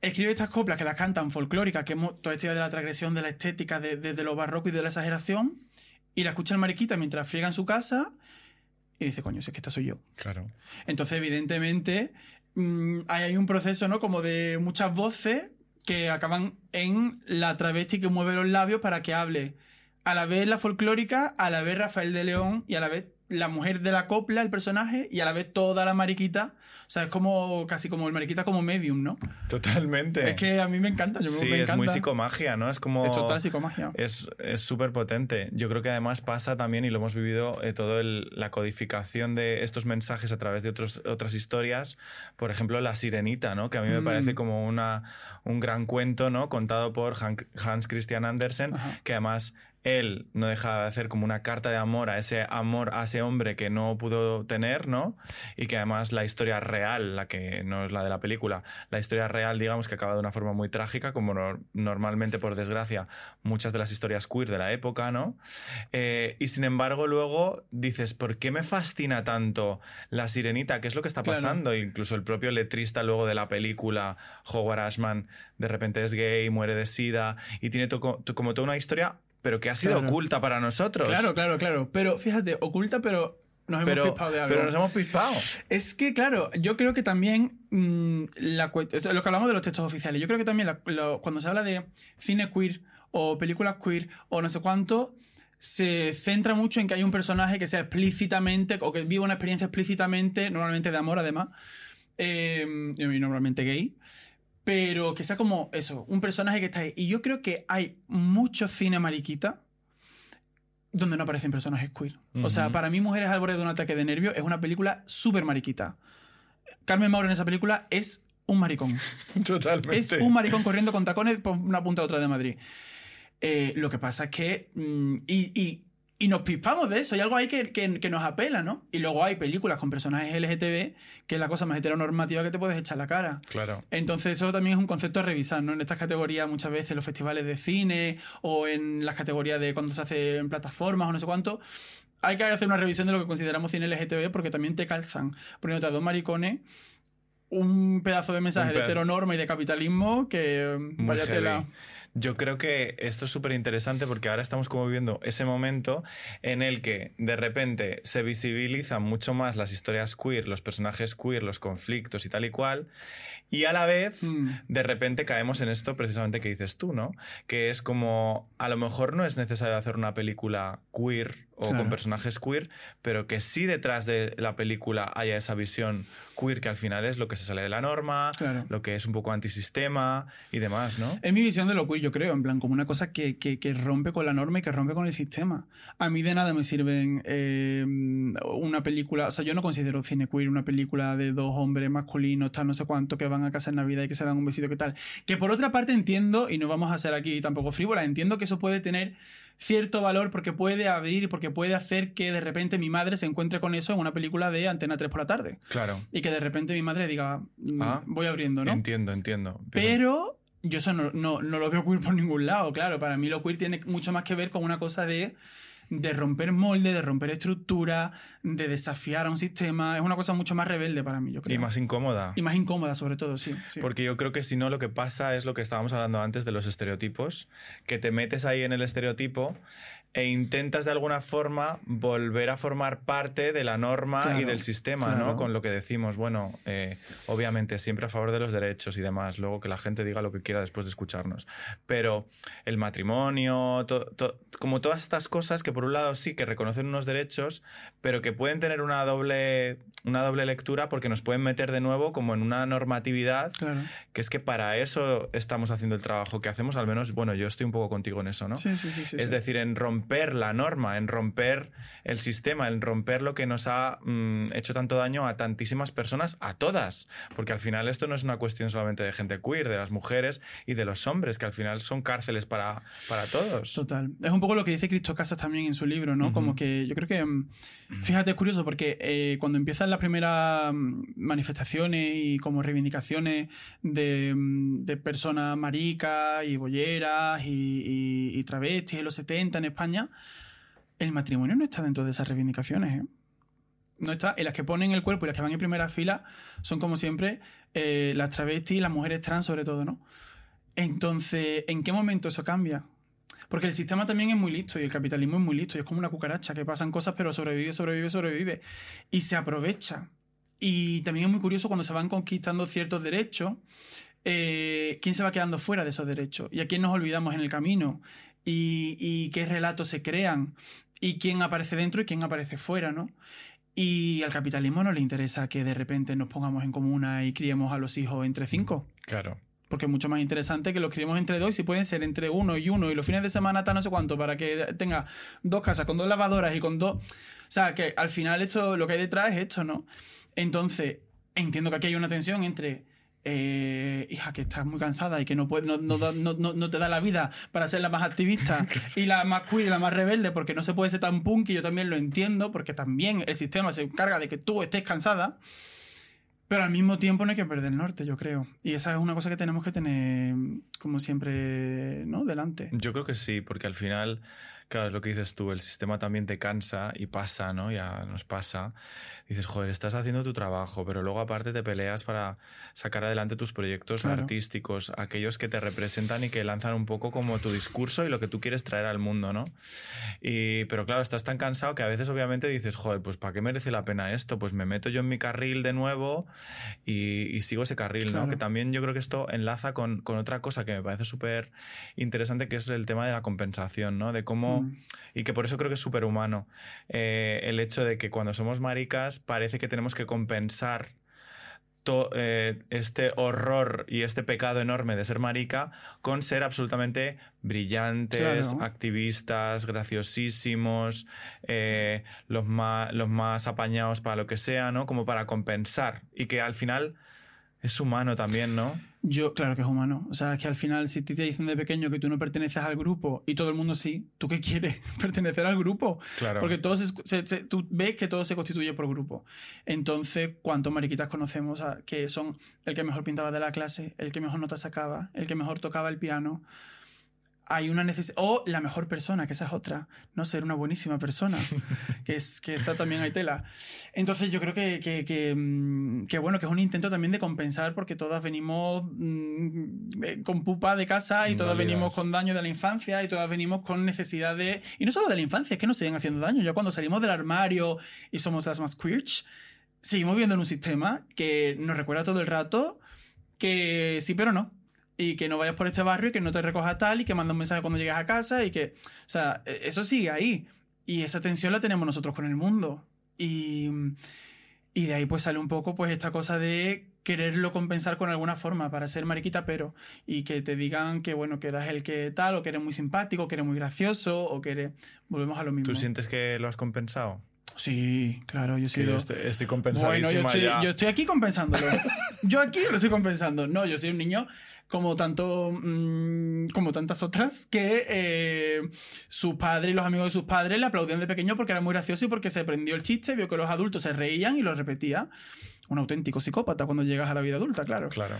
Escribe estas coplas que las cantan folclóricas, que hemos toda esta idea de la transgresión, de la estética, de, de, lo barroco y de la exageración, y la escucha el mariquita mientras friega en su casa y dice, coño, si es que esta soy yo. Claro. Entonces, evidentemente, mm, hay un proceso, ¿no? Como de muchas voces que acaban en la travesti que mueve los labios para que hable a la vez la folclórica, a la vez Rafael de León y a la vez la mujer de la copla, el personaje, y a la vez toda la mariquita. O sea, es como casi como el mariquita como medium, ¿no? Totalmente. Es que a mí me encanta. Yo sí, es muy psicomagia, ¿no? Es como. Es total psicomagia. Es súper potente. Yo creo que además pasa también, y lo hemos vivido, eh, todo la codificación de estos mensajes a través de otros, otras historias. Por ejemplo, La Sirenita, ¿no? Que a mí me mm. parece como una, un gran cuento, ¿no? Contado por Hans Christian Andersen, que además él no deja de hacer como una carta de amor a ese amor a ese hombre que no pudo tener, ¿no? Y que además la historia real, la que no es la de la película, la historia real, digamos, que acaba de una forma muy trágica, como normalmente, por desgracia, muchas de las historias queer de la época, ¿no? Eh, y sin embargo, luego dices, ¿por qué me fascina tanto la sirenita? ¿Qué es lo que está pasando? Incluso el propio letrista luego de la película, Howard Ashman, de repente es gay, muere de sida y tiene como toda una historia pero que ha sido oculta para nosotros. Claro, claro, claro. Pero fíjate, oculta, pero nos hemos pispado de algo. Pero nos hemos pispado. Es que, claro, yo creo que también mm, lo que hablamos de los textos oficiales, yo creo que también cuando se habla de cine queer o películas queer o no sé cuánto, se centra mucho en que hay un personaje que sea explícitamente o que viva una experiencia explícitamente, normalmente de amor además, eh, y normalmente gay pero que sea como eso, un personaje que está ahí. Y yo creo que hay mucho cine mariquita donde no aparecen personajes queer. O sea, para mí Mujeres al borde de un ataque de nervio es una película súper mariquita. Carmen Mauro en esa película es un maricón. Totalmente. Es un maricón corriendo con tacones por una punta a otra de Madrid. Eh, lo que pasa es que... Mm, y y nos pispamos de eso, hay algo ahí que, que, nos apela, ¿no? Y luego hay películas con personajes LGTB, que es la cosa más heteronormativa que te puedes echar la cara. Claro. Entonces, eso también es un concepto a revisar, ¿no? En estas categorías, muchas veces, los festivales de cine o en las categorías de cuando se hace en plataformas o no sé cuánto, hay que hacer una revisión de lo que consideramos cine LGTB porque también te calzan poniéndote a dos maricones un pedazo de mensaje de heteronorma y de capitalismo que vaya tela. Yo creo que esto es súper interesante porque ahora estamos como viviendo ese momento en el que de repente se visibilizan mucho más las historias queer, los personajes queer, los conflictos y tal y cual, y a la vez mm. de repente caemos en esto precisamente que dices tú, ¿no? Que es como a lo mejor no es necesario hacer una película queer o con personajes queer, pero que sí detrás de la película haya esa visión queer que al final es lo que se sale de la norma, lo que es un poco antisistema y demás, ¿no? Es mi visión de lo queer, yo creo, en plan, como una cosa que, que, rompe con la norma y que rompe con el sistema. A mí de nada me sirven eh, una película, o sea, yo no considero cine queer una película de dos hombres masculinos, tal, no sé cuánto, que van a casa en Navidad y que se dan un besito, que tal. Que por otra parte entiendo, y no vamos a ser aquí tampoco frívola, entiendo que eso puede tener cierto valor porque puede abrir, porque puede hacer que de repente mi madre se encuentre con eso en una película de Antena 3 por la tarde. Claro. Y que de repente mi madre diga, mm, ah, voy abriendo, ¿no? Entiendo, entiendo. Pero, yo eso no, no, lo veo queer por ningún lado, claro. Para mí lo queer tiene mucho más que ver con una cosa de de romper molde, de romper estructura, de desafiar a un sistema. Es una cosa mucho más rebelde para mí, yo creo. Y más incómoda. Y más incómoda, sobre todo, sí. sí. Porque yo creo que si no, lo que pasa es lo que estábamos hablando antes de los estereotipos, que te metes ahí en el estereotipo e intentas de alguna forma volver a formar parte de la norma y Claro, del sistema, claro. ¿no? Con lo que decimos, bueno, eh, obviamente siempre a favor de los derechos y demás, luego que la gente diga lo que quiera después de escucharnos. Pero el matrimonio, to- to- como todas estas cosas que por un lado sí que reconocen unos derechos, pero que pueden tener una doble, una doble lectura porque nos pueden meter de nuevo como en una normatividad Claro. que es que para eso estamos haciendo el trabajo que hacemos, al menos, bueno, yo estoy un poco contigo en eso, ¿no? Sí, sí, sí. sí, es sí. decir, en romper la norma, en romper el sistema, en romper lo que nos ha mm, hecho tanto daño a tantísimas personas, a todas. Porque al final esto no es una cuestión solamente de gente queer, de las mujeres y de los hombres, que al final son cárceles para, para todos. Total. Es un poco lo que dice Cristo Casas también en su libro, ¿no? Ujú. Como que yo creo que. mm, Fíjate, es curioso porque eh, cuando empiezan las primeras mm, manifestaciones y como reivindicaciones de, mm, de personas maricas y bolleras y, y- y travestis en los 70 en España, el matrimonio no está dentro de esas reivindicaciones, ¿eh? No está. Y las que ponen el cuerpo y las que van en primera fila son, como siempre, eh, las travestis y las mujeres trans, sobre todo, ¿no? Entonces, ¿en qué momento eso cambia? Porque el sistema también es muy listo y el capitalismo es muy listo y es como una cucaracha que pasan cosas pero sobrevive, sobrevive, sobrevive y se aprovecha. Y también es muy curioso cuando se van conquistando ciertos derechos, eh, quién se va quedando fuera de esos derechos y a quién nos olvidamos en el camino y, y qué relatos se crean y quién aparece dentro y quién aparece fuera, ¿no? Y al capitalismo no le interesa que de repente nos pongamos en comuna y criemos a los hijos entre cinco Claro. porque es mucho más interesante que los criemos entre dos y si pueden ser entre uno y uno y los fines de semana hasta no sé cuánto para que tenga dos casas con dos lavadoras y con dos... O sea, que al final esto, lo que hay detrás es esto, ¿no? Entonces, entiendo que aquí hay una tensión entre... eh, hija, que estás muy cansada y que no, puede, no, no, no te da la vida para ser la más activista y la más queer y la más rebelde, porque no se puede ser tan punk, y yo también lo entiendo, porque también el sistema se encarga de que tú estés cansada. Pero al mismo tiempo no hay que perder el norte, yo creo. Y esa es una cosa que tenemos que tener, como siempre, ¿no? Delante. Yo creo que sí, porque al final, claro, es lo que dices tú, el sistema también te cansa y pasa, ¿no? Ya nos pasa. Dices, joder, estás haciendo tu trabajo, pero luego aparte te peleas para sacar adelante tus proyectos Claro. artísticos, aquellos que te representan y que lanzan un poco como tu discurso y lo que tú quieres traer al mundo, ¿no? Y, pero claro, estás tan cansado que a veces obviamente dices, joder, pues ¿para qué merece la pena esto? Pues me meto yo en mi carril de nuevo y, y sigo ese carril, Claro. ¿no? Que también yo creo que esto enlaza con, con otra cosa que me parece súper interesante, que es el tema de la compensación, ¿no? De cómo... Mm. Y que por eso creo que es súper humano. eh, el hecho de que cuando somos maricas parece que tenemos que compensar to- eh, este horror y este pecado enorme de ser marica con ser absolutamente brillantes, Claro. activistas, graciosísimos, eh, los, más, los más apañados para lo que sea, ¿no? Como para compensar. Y que al final es humano también, ¿no? Yo, claro que es humano. O sea, es que al final, si te dicen de pequeño que tú no perteneces al grupo y todo el mundo sí, ¿tú qué quieres? Pertenecer al grupo. Claro. Porque todo se- se- se- tú ves que todo se constituye por grupo. Entonces, ¿cuántos mariquitas conocemos a- que son el que mejor pintaba de la clase, el que mejor nota sacaba, el que mejor tocaba el piano? Hay una necesidad. O la mejor persona, que esa es otra. No ser una buenísima persona. que, es, que esa también hay tela. Entonces, yo creo que, que, que, mm, que, bueno, que es un intento también de compensar porque todas venimos mm, eh, con pupa de casa y todas Válidas. venimos con daño de la infancia y todas venimos con necesidad de. Y no solo de la infancia, es que nos siguen haciendo daño. Ya cuando salimos del armario y somos las más queer, seguimos viviendo en un sistema que nos recuerda todo el rato que sí, pero no. Y que no vayas por este barrio y que no te recojas tal y que manda un mensaje cuando llegas a casa y que. O sea, e- eso sigue ahí. Y esa tensión la tenemos nosotros con el mundo. Y. Y de ahí pues sale un poco pues esta cosa de quererlo compensar con alguna forma para ser mariquita, pero y que te digan que bueno, que eres el que tal, o que eres muy simpático, que eres muy gracioso, o que eres... Volvemos a lo mismo. ¿Tú sientes que lo has compensado? Sí, claro, yo he sido... yo estoy, estoy Bueno, yo estoy, ya. yo estoy aquí compensándolo. yo aquí lo estoy compensando. No, yo soy un niño como tanto mm, como tantas otras que eh, sus padres y los amigos de sus padres le aplaudían de pequeño porque era muy gracioso y porque se aprendió el chiste, vio que los adultos se reían y lo repetía. Un auténtico psicópata cuando llegas a la vida adulta, claro. Claro.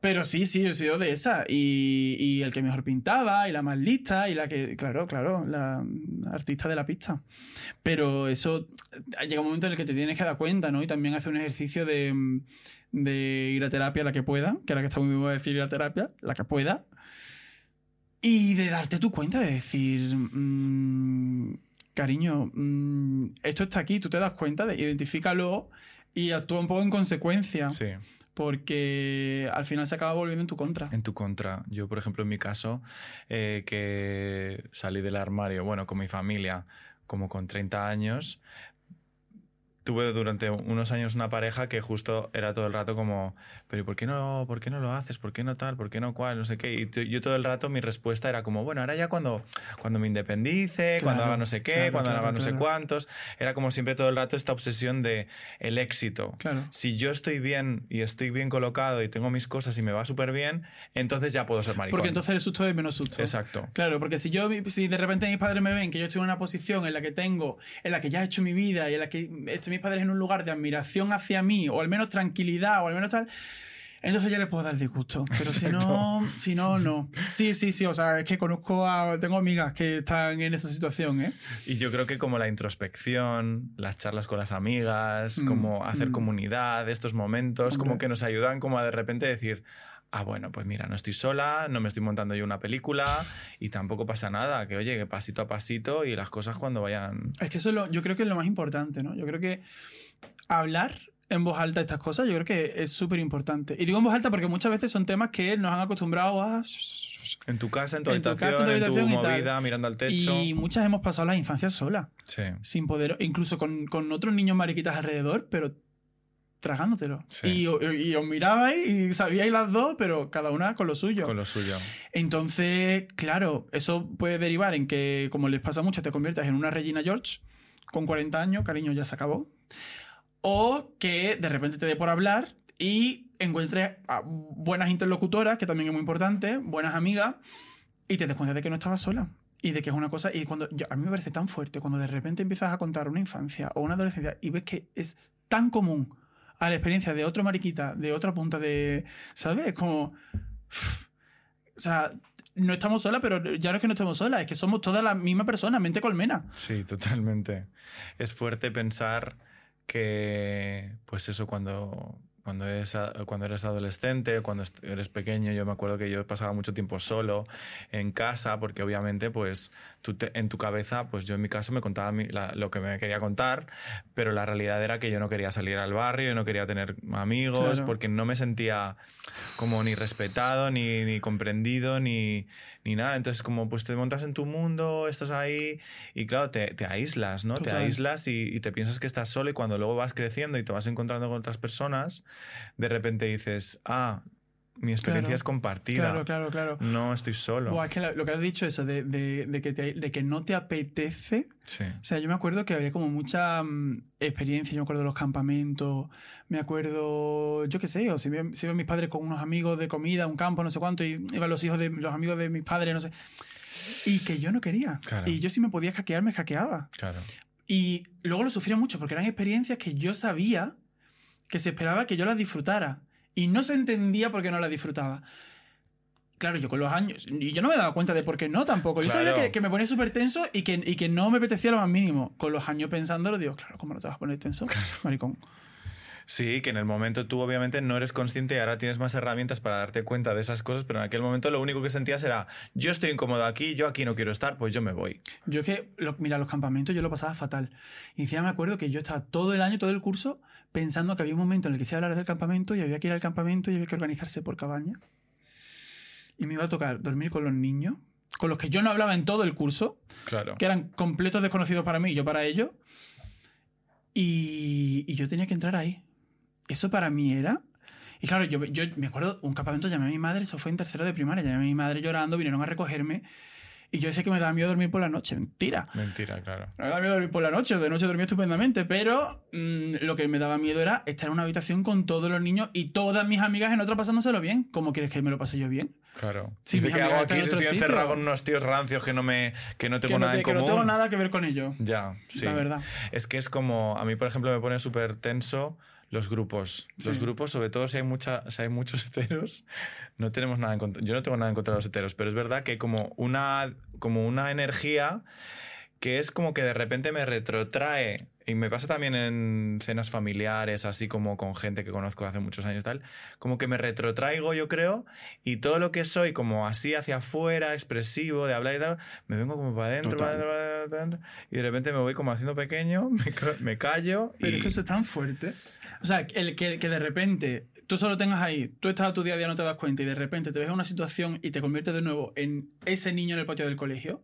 Pero sí, sí, yo he sido de esa. Y, y el que mejor pintaba, y la más lista, y la que, claro, claro, la artista de la pista. Pero eso llega un momento en el que te tienes que dar cuenta, ¿no? Y también hacer un ejercicio de, de ir a terapia la que pueda, que ahora que está muy bien decir ir a terapia, la que pueda. Y de darte tu cuenta, de decir, mm, cariño, mm, esto está aquí, tú te das cuenta, de identifícalo y actúa un poco en consecuencia. Sí. Porque al final se acaba volviendo en tu contra. En tu contra. Yo, por ejemplo, en mi caso, eh, que salí del armario, bueno, con mi familia, como con 30 años, tuve durante unos años una pareja que justo era todo el rato como, pero ¿y por qué no, por qué no lo haces? ¿Por qué no tal? ¿Por qué no cual? No sé qué. Y yo todo el rato mi respuesta era como, bueno, ahora ya cuando, cuando me independice, cuando haga no sé qué, cuando haga no sé cuántos. Era como siempre todo el rato esta obsesión de el éxito. Si yo estoy bien y estoy bien colocado y tengo mis cosas y me va súper bien, entonces ya puedo ser maricón. Porque entonces el susto es menos susto. Exacto. Claro, porque si yo, si de repente mis padres me ven que yo estoy en una posición en la que tengo, en la que ya he hecho mi vida y en la que estoy padres en un lugar de admiración hacia mí, o al menos tranquilidad, o al menos tal, entonces ya le puedo dar disgusto. Pero si no, si no, no. Sí, sí, sí. O sea, es que conozco a. Tengo amigas que están en esa situación, ¿eh? Y yo creo que como la introspección, las charlas con las amigas, mm, como hacer mm. comunidad, estos momentos, como que nos ayudan como a de repente decir. Ah, bueno, pues mira, no estoy sola, no me estoy montando yo una película y tampoco pasa nada, que oye, que pasito a pasito y las cosas cuando vayan... Es que eso lo, yo creo que es lo más importante, ¿no? Yo creo que hablar en voz alta estas cosas, yo creo que es súper importante. Y digo en voz alta porque muchas veces son temas que nos han acostumbrado a... En tu casa, en tu, habitación, en tu, movida, mirando al techo. Y muchas hemos pasado la infancia sola. Sí. Sin poder, incluso con, con otros niños mariquitas alrededor, pero tragándotelo. Y, y, os mirabais y sabíais las dos, pero cada una con lo suyo. Con lo suyo. Entonces, claro, eso puede derivar en que, como les pasa mucho, te conviertas en una Regina George con 40 años, cariño, ya se acabó. O que de repente te dé por hablar y encuentres buenas interlocutoras, que también es muy importante, buenas amigas, y te des cuenta de que no estabas sola. Y de que es una cosa. Y cuando. a mí me parece tan fuerte cuando de repente empiezas a contar una infancia o una adolescencia y ves que es tan común a la experiencia de otro mariquita, de otra punta de. ¿Sabes? Como. o sea, no estamos solas, pero ya no es que no estemos solas, es que somos toda la misma persona, mente colmena. Sí, totalmente. Es fuerte pensar que, pues eso, cuando, cuando eres, cuando eres adolescente, cuando eres pequeño, yo me acuerdo que yo pasaba mucho tiempo solo en casa, porque obviamente, pues, tú en tu cabeza, pues yo en mi caso me contaba lo que me quería contar, pero la realidad era que yo no quería salir al barrio, no quería tener amigos, porque no me sentía como ni respetado, ni, ni comprendido, ni, ni nada. Entonces, como pues te montas en tu mundo, estás ahí y claro, te, te aíslas, ¿no? Te aíslas y, te piensas que estás solo y cuando luego vas creciendo y te vas encontrando con otras personas, de repente dices, ah, mi experiencia es compartida. Claro, claro, claro. No estoy solo. es que lo, que has dicho, eso de, de, que de, que no te apetece. Sí. O sea, yo me acuerdo que había como mucha mm, experiencia. Yo me acuerdo de los campamentos. Me acuerdo, yo qué sé, o si iban, si mis padres con unos amigos de comida, un campo, no sé cuánto, y iban los hijos de los amigos de mis padres, no sé. Y que yo no quería. Y yo si me podía hackear, me hackeaba. Claro. Y luego lo sufría mucho porque eran experiencias que yo sabía que se esperaba que yo las disfrutara y no se entendía por qué no la disfrutaba. Claro, yo con los años. Y yo no me daba cuenta de por qué no tampoco. Yo sabía que, me ponía súper tenso y que, y que no me apetecía lo más mínimo. Con los años pensándolo, digo, claro, ¿cómo no te vas a poner tenso? Maricón. Sí, que en el momento tú obviamente no eres consciente y ahora tienes más herramientas para darte cuenta de esas cosas, pero en aquel momento lo único que sentías era, yo estoy incómodo aquí, yo aquí no quiero estar, pues yo me voy. Yo que, mira, los campamentos yo lo pasaba fatal. Y encima me acuerdo que yo estaba todo el año, todo el curso, pensando que había un momento en el que se iba a hablar del campamento y había que ir al campamento y había que organizarse por cabaña. Y me iba a tocar dormir con los niños, con los que yo no hablaba en todo el curso, claro. que eran completos desconocidos para mí y yo para ellos. Y, y yo tenía que entrar ahí eso para mí era... Y claro, yo, yo me acuerdo, un campamento llamé a mi madre, eso fue en tercero de primaria, llamé a mi madre llorando, vinieron a recogerme. Y yo decía que me daba miedo dormir por la noche. Mentira. Mentira, claro. No me daba miedo dormir por la noche. De noche dormía estupendamente. Pero mm, lo que me daba miedo era estar en una habitación con todos los niños y todas mis amigas en otra pasándoselo bien. ¿Cómo quieres que me lo pase yo bien? Claro. Si ¿qué hago aquí? Estoy encerrado con unos tíos rancios que no me que no tengo nada en común. Que no tengo nada que ver con ellos. Ya, sí. La verdad. Es que es como... A mí, por ejemplo, me pone súper tenso los grupos. Sí. Los grupos, sobre todo si hay, mucha, si hay muchos heteros, no tenemos nada en contra. Yo no tengo nada en contra de los heteros, pero es verdad que como una, como una energía que es como que de repente me retrotrae. Y me pasa también en cenas familiares, así como con gente que conozco hace muchos años y tal, como que me retrotraigo, yo creo, y todo lo que soy como así hacia afuera, expresivo, de hablar y tal, me vengo como para adentro, para adentro, para adentro, y de repente me voy como haciendo pequeño, me, ca- me callo Pero y... es que eso es tan fuerte. O sea, el que, que de repente tú solo tengas ahí, tú estás a tu día a día, no te das cuenta, y de repente te ves en una situación y te conviertes de nuevo en ese niño en el patio del colegio.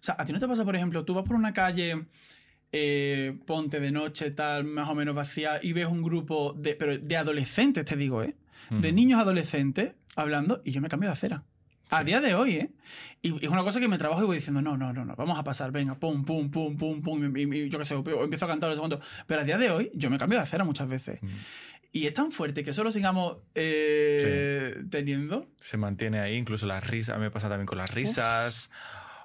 O sea, ¿a ti no te pasa, por ejemplo, tú vas por una calle, eh, ponte de noche, tal, más o menos vacía, y ves un grupo de, pero de adolescentes, te digo, ¿eh? De niños adolescentes hablando, y yo me cambio de acera. A día de hoy, ¿eh? Y es una cosa que me trabajo y voy diciendo, no, no, no, no, vamos a pasar, venga, pum, pum, pum, pum, pum, y, y- y yo qué sé, o empiezo a cantar, sé cuánto. Pero a día de hoy, yo me cambio de acera muchas veces. Mm. Y es tan fuerte que solo sigamos eh, teniendo. Se mantiene ahí, incluso las risas, a mí me pasa también con las risas.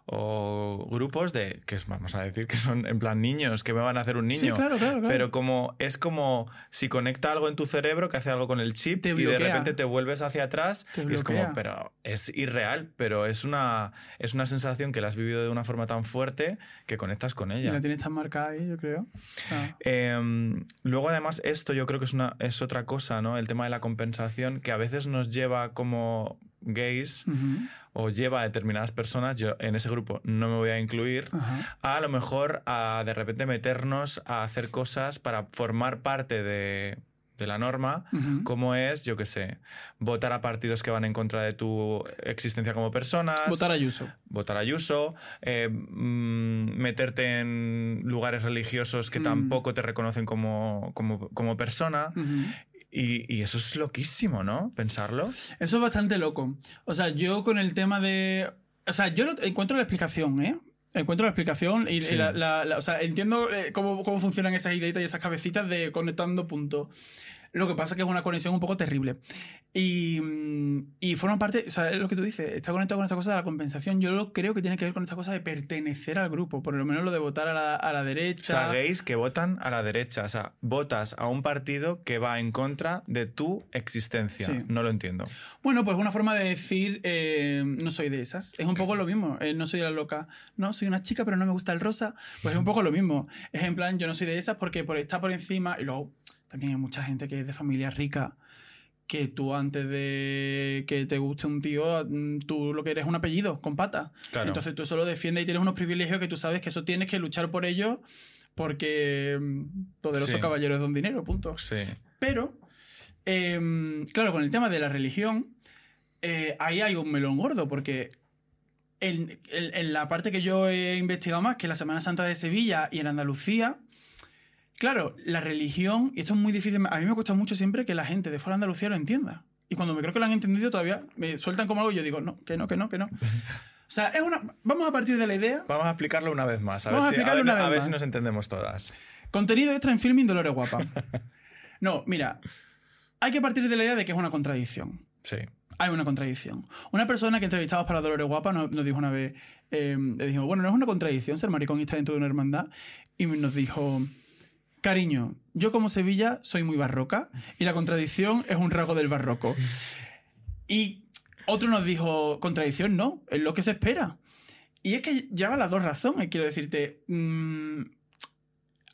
O grupos de, que vamos a decir que son en plan niños, que me van a hacer un niño. Sí, claro, claro, claro. Pero como es como si conecta algo en tu cerebro que hace algo con el chip Te y de repente te vuelves hacia atrás y es como, pero es irreal, pero es una, es una sensación que la has vivido de una forma tan fuerte que conectas con y ella. la tienes tan marcada ahí, yo creo. Ah. Em, luego, además, esto yo creo que es, una, es otra cosa, ¿no? El tema de la compensación que a veces nos lleva como gays o lleva a determinadas personas, yo en ese grupo no me voy a incluir, a lo mejor a de repente meternos a hacer cosas para formar parte de, de la norma, como es, yo qué sé, votar a partidos que van en contra de tu existencia como personas, Votar a Ayuso. votar a Ayuso, eh, mm, meterte en lugares religiosos que Mm. tampoco te reconocen como, como, como persona. Y, y eso es loquísimo, ¿no? Pensarlo. Eso es bastante loco. O sea, yo con el tema de. O sea, yo encuentro la explicación, ¿eh? Encuentro la explicación y, y Sí. la, la- la- o sea, entiendo eh, cómo, cómo funcionan esas ideitas y esas cabecitas de conectando puntos. Lo que pasa es que es una conexión un poco terrible. Y, mm, y forma parte, o sea, es lo que tú dices, está conectado con esta cosa de la compensación. Yo lo creo que tiene que ver con esta cosa de pertenecer al grupo, por lo menos lo de votar a la, a la O derecha. sea, gays que votan a la derecha. O sea, votas a un partido que va en contra de tu existencia. Sí. No lo entiendo. Bueno, pues una forma de decir eh, no soy de esas. Es un poco lo mismo. eh, no soy la loca. No, soy una chica, pero no me gusta el rosa. Pues es un poco lo mismo. Es en plan, yo no soy de esas porque por estar por encima. Y luego también hay mucha gente que es de familia rica. Que tú antes de que te guste un tío, mm, tú lo que eres es un apellido con pata. Claro. Entonces tú eso lo defiendes y tienes unos privilegios que tú sabes que eso tienes que luchar por ello porque mm, poderoso Sí. caballero es don dinero, punto. Sí. Pero, em, claro, con el tema de la religión, eh, ahí hay un melón gordo, porque en, en- en la parte que yo he investigado más, que es la Semana Santa de Sevilla y en Andalucía, claro, la religión, y esto es muy difícil, a mí me cuesta mucho siempre que la gente de fuera de Andalucía lo entienda. Y cuando me creo que lo han entendido todavía, me sueltan como algo y yo digo, no, que no, que no, que no. O sea, es una, vamos a partir de la idea. Vamos a explicarlo una vez más. A Vamos a ver, si, a explicarlo ver- una vez a ver más. si nos entendemos todas. Contenido extra en Filming Dolores Guapa. No, mira, hay que partir de la idea de que es una contradicción. Sí. hay una contradicción. Una persona que entrevistamos para Dolores Guapa nos, nos dijo una vez, eh, le dijimos, bueno, no es una contradicción ser maricón y estar dentro de una hermandad. Y nos dijo, cariño, yo como Sevilla soy muy barroca y la contradicción es un rasgo del barroco. Y otro nos dijo, contradicción no, es lo que se espera. Y es que lleva las dos razones, quiero decirte. mm,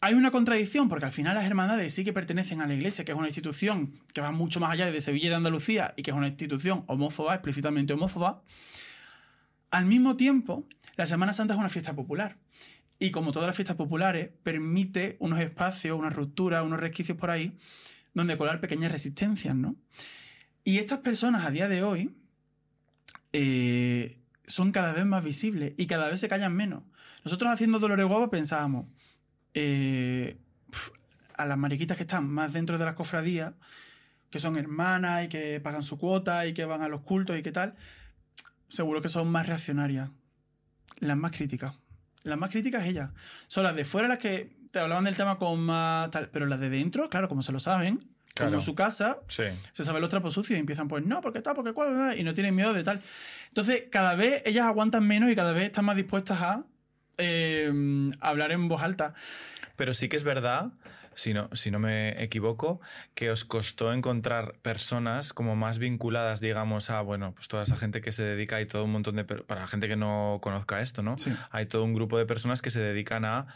hay una contradicción porque al final las hermandades sí que pertenecen a la iglesia, que es una institución que va mucho más allá de Sevilla y de Andalucía y que es una institución homófoba, explícitamente homófoba. Al mismo tiempo, la Semana Santa es una fiesta popular. Y como todas las fiestas populares, permite unos espacios, una ruptura, unos resquicios por ahí, donde colar pequeñas resistencias, ¿no? Y estas personas a día de hoy eh, son cada vez más visibles y cada vez se callan menos. Nosotros haciendo Dolores Guapa pensábamos, eh, a las mariquitas que están más dentro de las cofradías, que son hermanas y que pagan su cuota y que van a los cultos y qué tal, seguro que son más reaccionarias. Las más críticas. Las más críticas ellas. Son las de fuera las que te hablaban del tema con más tal, pero las de dentro, claro, como se lo saben, Claro. como su casa, Sí. se saben los trapos sucios y empiezan, pues no, porque tal, porque cual, y no tienen miedo de tal. Entonces, cada vez ellas aguantan menos y cada vez están más dispuestas a eh, hablar en voz alta. Pero sí que es verdad. Si no, si no me equivoco, que os costó encontrar personas como más vinculadas, digamos, a, bueno, pues toda esa gente que se dedica, hay todo un montón de, para la gente que no conozca esto, ¿no? Sí. Hay todo un grupo de personas que se dedican a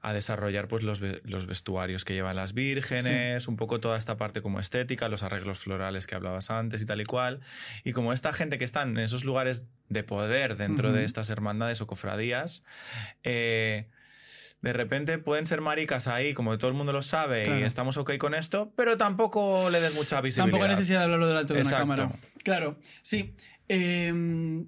a desarrollar pues, los, los vestuarios que llevan las vírgenes, un poco toda esta parte como estética, los arreglos florales que hablabas antes y tal y cual. Y como esta gente que está en esos lugares de poder dentro de estas hermandades o cofradías, eh, de repente pueden ser maricas ahí, como todo el mundo lo sabe, y estamos ok con esto, pero tampoco le des mucha visibilidad. Tampoco hay necesidad de hablarlo delante de Exacto. una cámara. Claro, sí. Eh,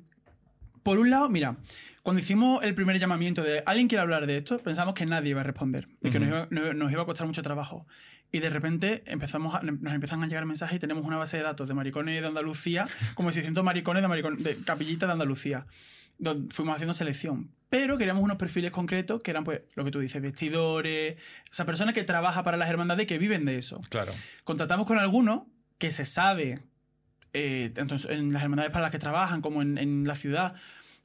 por un lado, mira, cuando hicimos el primer llamamiento de alguien quiere hablar de esto, pensamos que nadie iba a responder y que nos, iba, no- nos iba a costar mucho trabajo. Y de repente empezamos a- nos empiezan a llegar mensajes y tenemos una base de datos de maricones de Andalucía, como 600 maricones de, maricon- de capillitas de Andalucía. Donde fuimos haciendo selección. Pero queríamos unos perfiles concretos que eran, pues, lo que tú dices, vestidores, esa persona que trabaja para las hermandades y que viven de eso Claro. contratamos con algunos que se sabe, eh, tanto en las hermandades para las que trabajan como en, en la ciudad,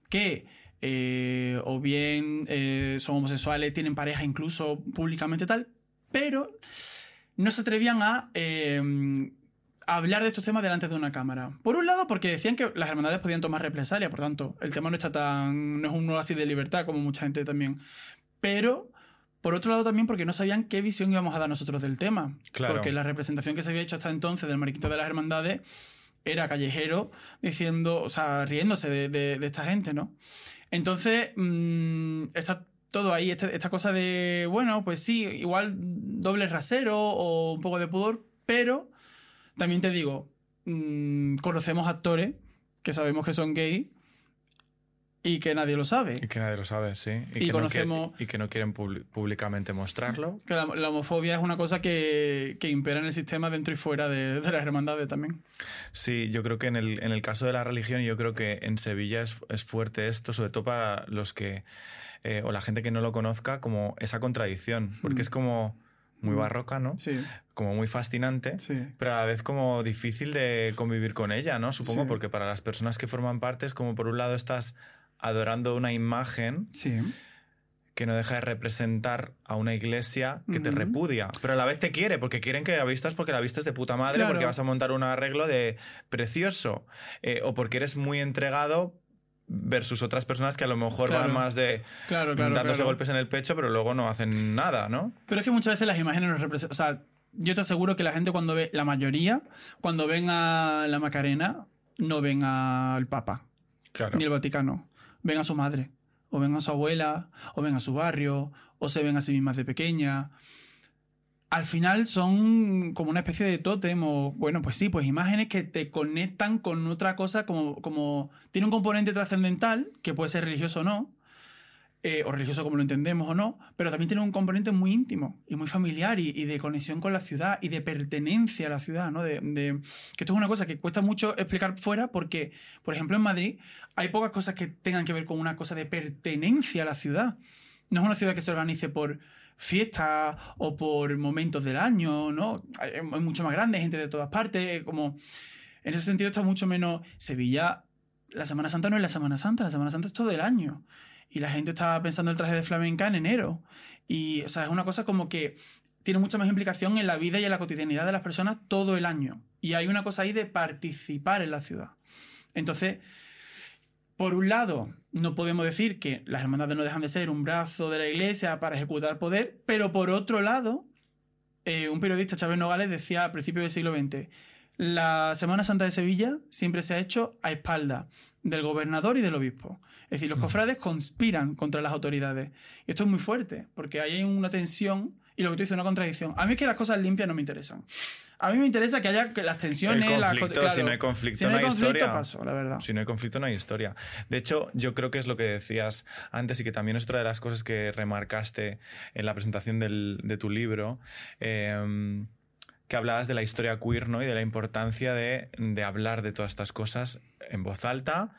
que eh, o bien eh, son homosexuales, tienen pareja incluso públicamente tal, pero no se atrevían a eh, hablar de estos temas delante de una cámara. Por un lado, porque decían que las hermandades podían tomar represalia, por tanto, el tema no está tan. no es un así de libertad como mucha gente también. Pero. Por otro lado también porque no sabían qué visión íbamos a dar nosotros del tema. Claro. Porque la representación que se había hecho hasta entonces del mariquito de las hermandades era callejero diciendo, o sea, riéndose de, de- de esta gente, ¿no? Entonces, mm, está todo ahí, este- esta cosa de, bueno, pues sí, igual doble rasero o un poco de pudor, pero también te digo, mm, conocemos actores que sabemos que son gay y que nadie lo sabe. Y que nadie lo sabe, sí. Y que no conocemos- quiere- y que no quieren públicamente mostrarlo. Que la, la homofobia es una cosa que, que impera en el sistema dentro y fuera de, de las hermandades también. Sí, yo creo que en el, en el caso de la religión, yo creo que en Sevilla es, es fuerte esto, sobre todo para los que, eh, o la gente que no lo conozca, como esa contradicción, porque Mm. es como muy Mm. barroca, ¿no? Sí, Como muy fascinante. sí. Pero a la vez como difícil de convivir con ella, ¿no? Supongo, Sí. porque para las personas que forman parte es como por un lado estás adorando una imagen Sí. que no deja de representar a una iglesia que te repudia, pero a la vez te quiere, porque quieren que la vistas porque la vistes de puta madre, Claro. porque vas a montar un arreglo de precioso, eh, o porque eres muy entregado versus otras personas que a lo mejor Claro. van más de Claro, claro. dándose golpes en el pecho, pero luego no hacen nada, ¿no? Pero es que muchas veces las imágenes nos representan. O sea, yo te aseguro que la gente cuando ve, la mayoría, cuando ven a la Macarena, no ven al Papa ni el Vaticano. Ven a su madre, o ven a su abuela, o ven a su barrio, o se ven a sí mismas de pequeña. Al final son como una especie de tótem, o bueno, pues sí, pues imágenes que te conectan con otra cosa, como, como tiene un componente trascendental, que puede ser religioso o no, eh, o religioso como lo entendemos o no, pero también tiene un componente muy íntimo y muy familiar y, de conexión con la ciudad y de pertenencia a la ciudad, ¿no? De, de- que esto es una cosa que cuesta mucho explicar fuera porque, por ejemplo, en Madrid hay pocas cosas que tengan que ver con una cosa de pertenencia a la ciudad. No es una ciudad que se organice por fiestas o por momentos del año, ¿no? Es mucho más grande, gente de todas partes, como... En ese sentido está mucho menos... Sevilla, la Semana Santa no es la Semana Santa, la Semana Santa es todo el año. Y la gente está pensando el traje de flamenca en enero. Y, o sea, es una cosa como que tiene mucha más implicación en la vida y en la cotidianidad de las personas todo el año. Y hay una cosa ahí de participar en la ciudad. Entonces, por un lado, no podemos decir que las hermandades no dejan de ser un brazo de la iglesia para ejecutar poder, pero por otro lado, eh, un periodista, Chávez Nogales, decía al principio del siglo XX, la Semana Santa de Sevilla siempre se ha hecho a espalda del gobernador y del obispo. Es decir, los cofrades conspiran contra las autoridades. Y esto es muy fuerte, porque ahí hay una tensión y lo que tú dices, una contradicción. A mí es que las cosas limpias no me interesan. A mí me interesa que haya las tensiones, El las conflicto, co- si claro. no hay conflicto, Si no hay no hay conflicto, historia. paso, la verdad. Si no hay conflicto, no hay historia. De hecho, yo creo que es lo que decías antes y que también es otra de las cosas que remarcaste en la presentación del- de tu libro, eh, que hablabas de la historia queer ¿no? y de la importancia de, de hablar de todas estas cosas en voz alta,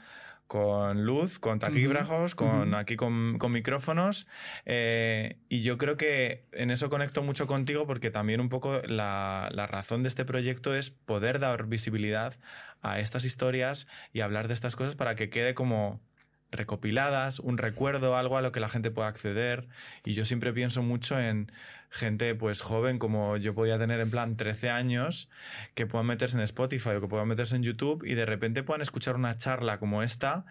con luz, con taquígrafos, con aquí con, con micrófonos. eh, y yo creo que en eso conecto mucho contigo porque también un poco la, la razón de este proyecto es poder dar visibilidad a estas historias y hablar de estas cosas para que quede como recopiladas, un recuerdo, algo a lo que la gente pueda acceder. Y yo siempre pienso mucho en gente pues joven como yo podía tener en plan 13 años que puedan meterse en Spotify o que puedan meterse en YouTube y de repente puedan escuchar una charla como esta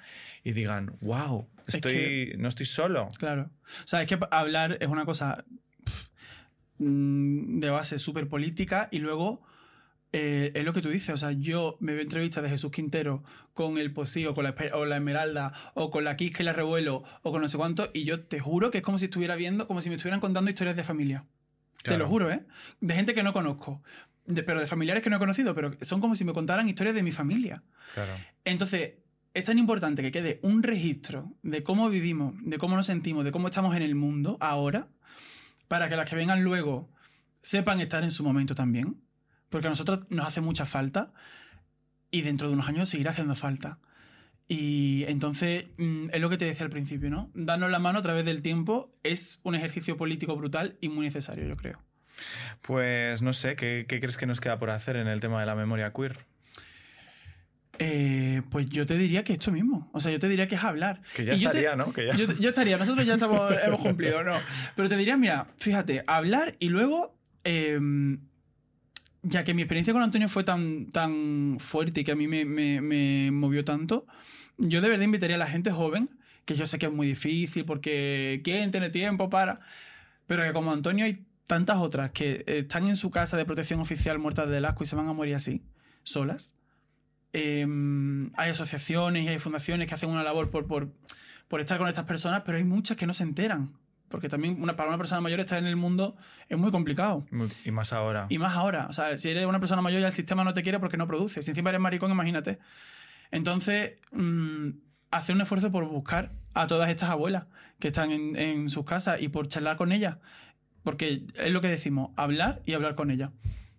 y digan, wow, estoy, no estoy solo. Claro. O sea, es que hablar es una cosa mm, de base súper política y luego eh, es lo que tú dices, o sea, yo me veo entrevistas de Jesús Quintero con el Pocillo, con la, o la Esmeralda, o con la Quisca y la Revuelo, o con no sé cuánto, y yo te juro que es como si estuviera viendo, como si me estuvieran contando historias de familia. Te lo juro, ¿eh? De gente que no conozco, pero de familiares que no he conocido, pero son como si me contaran historias de mi familia. Claro. Entonces, es tan importante que quede un registro de cómo vivimos, de cómo nos sentimos, de cómo estamos en el mundo ahora, para que las que vengan luego sepan estar en su momento también porque a nosotros nos hace mucha falta y dentro de unos años seguirá haciendo falta. Y entonces, mm, es lo que te decía al principio, ¿no? Darnos la mano a través del tiempo es un ejercicio político brutal y muy necesario, yo creo. Pues no sé, ¿qué, crees que nos queda por hacer en el tema de la memoria queer? Eh, pues yo te diría que esto mismo. O sea, yo te diría que es hablar. Que ya estaría, ¿no? Que ya... Yo, estaría, nosotros ya estamos, hemos cumplido, ¿no? Pero te diría, mira, fíjate, hablar y luego em, ya que mi experiencia con Antonio fue tan, tan fuerte y que a mí me, movió tanto, yo de verdad invitaría a la gente joven, que yo sé que es muy difícil porque ¿quién tiene tiempo para? Pero que como Antonio hay tantas otras que están en su casa de protección oficial muertas de asco y se van a morir así, solas. Em, hay asociaciones y hay fundaciones que hacen una labor por, por, por estar con estas personas, pero hay muchas que no se enteran porque también una, para una persona mayor estar en el mundo es muy complicado. Y más ahora. Y más ahora. O sea, si eres una persona mayor ya el sistema no te quiere porque no produce. Si encima eres maricón, imagínate. Entonces, mm, hacer un esfuerzo por buscar a todas estas abuelas que están en, en sus casas y por charlar con ellas. Porque es lo que decimos, hablar y hablar con ellas.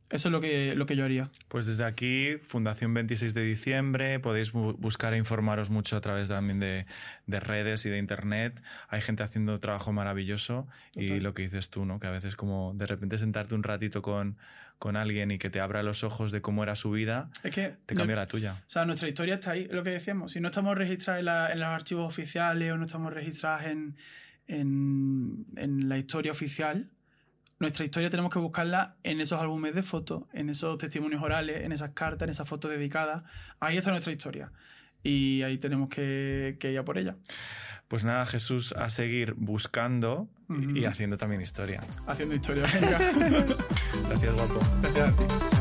Eso es lo que, lo que yo haría. Pues desde aquí, Fundación 26 de diciembre, podéis buscar e informaros mucho a través también de, de, redes y de internet. Hay gente haciendo trabajo maravilloso y lo que dices tú, ¿no? Que a veces como de repente sentarte un ratito con, con alguien y que te abra los ojos de cómo era su vida, es que te cambia la tuya. O sea, nuestra historia está ahí, lo que decíamos. Si no estamos registrados en, en los archivos oficiales o no estamos registrados en, en, en la historia oficial, nuestra historia tenemos que buscarla en esos álbumes de fotos, en esos testimonios orales, en esas cartas, en esas fotos dedicadas. Ahí está nuestra historia. Y ahí tenemos que, ir a por ella. Pues nada, Jesús, a seguir buscando y haciendo también historia. Haciendo historia, Gracias, guapo. Gracias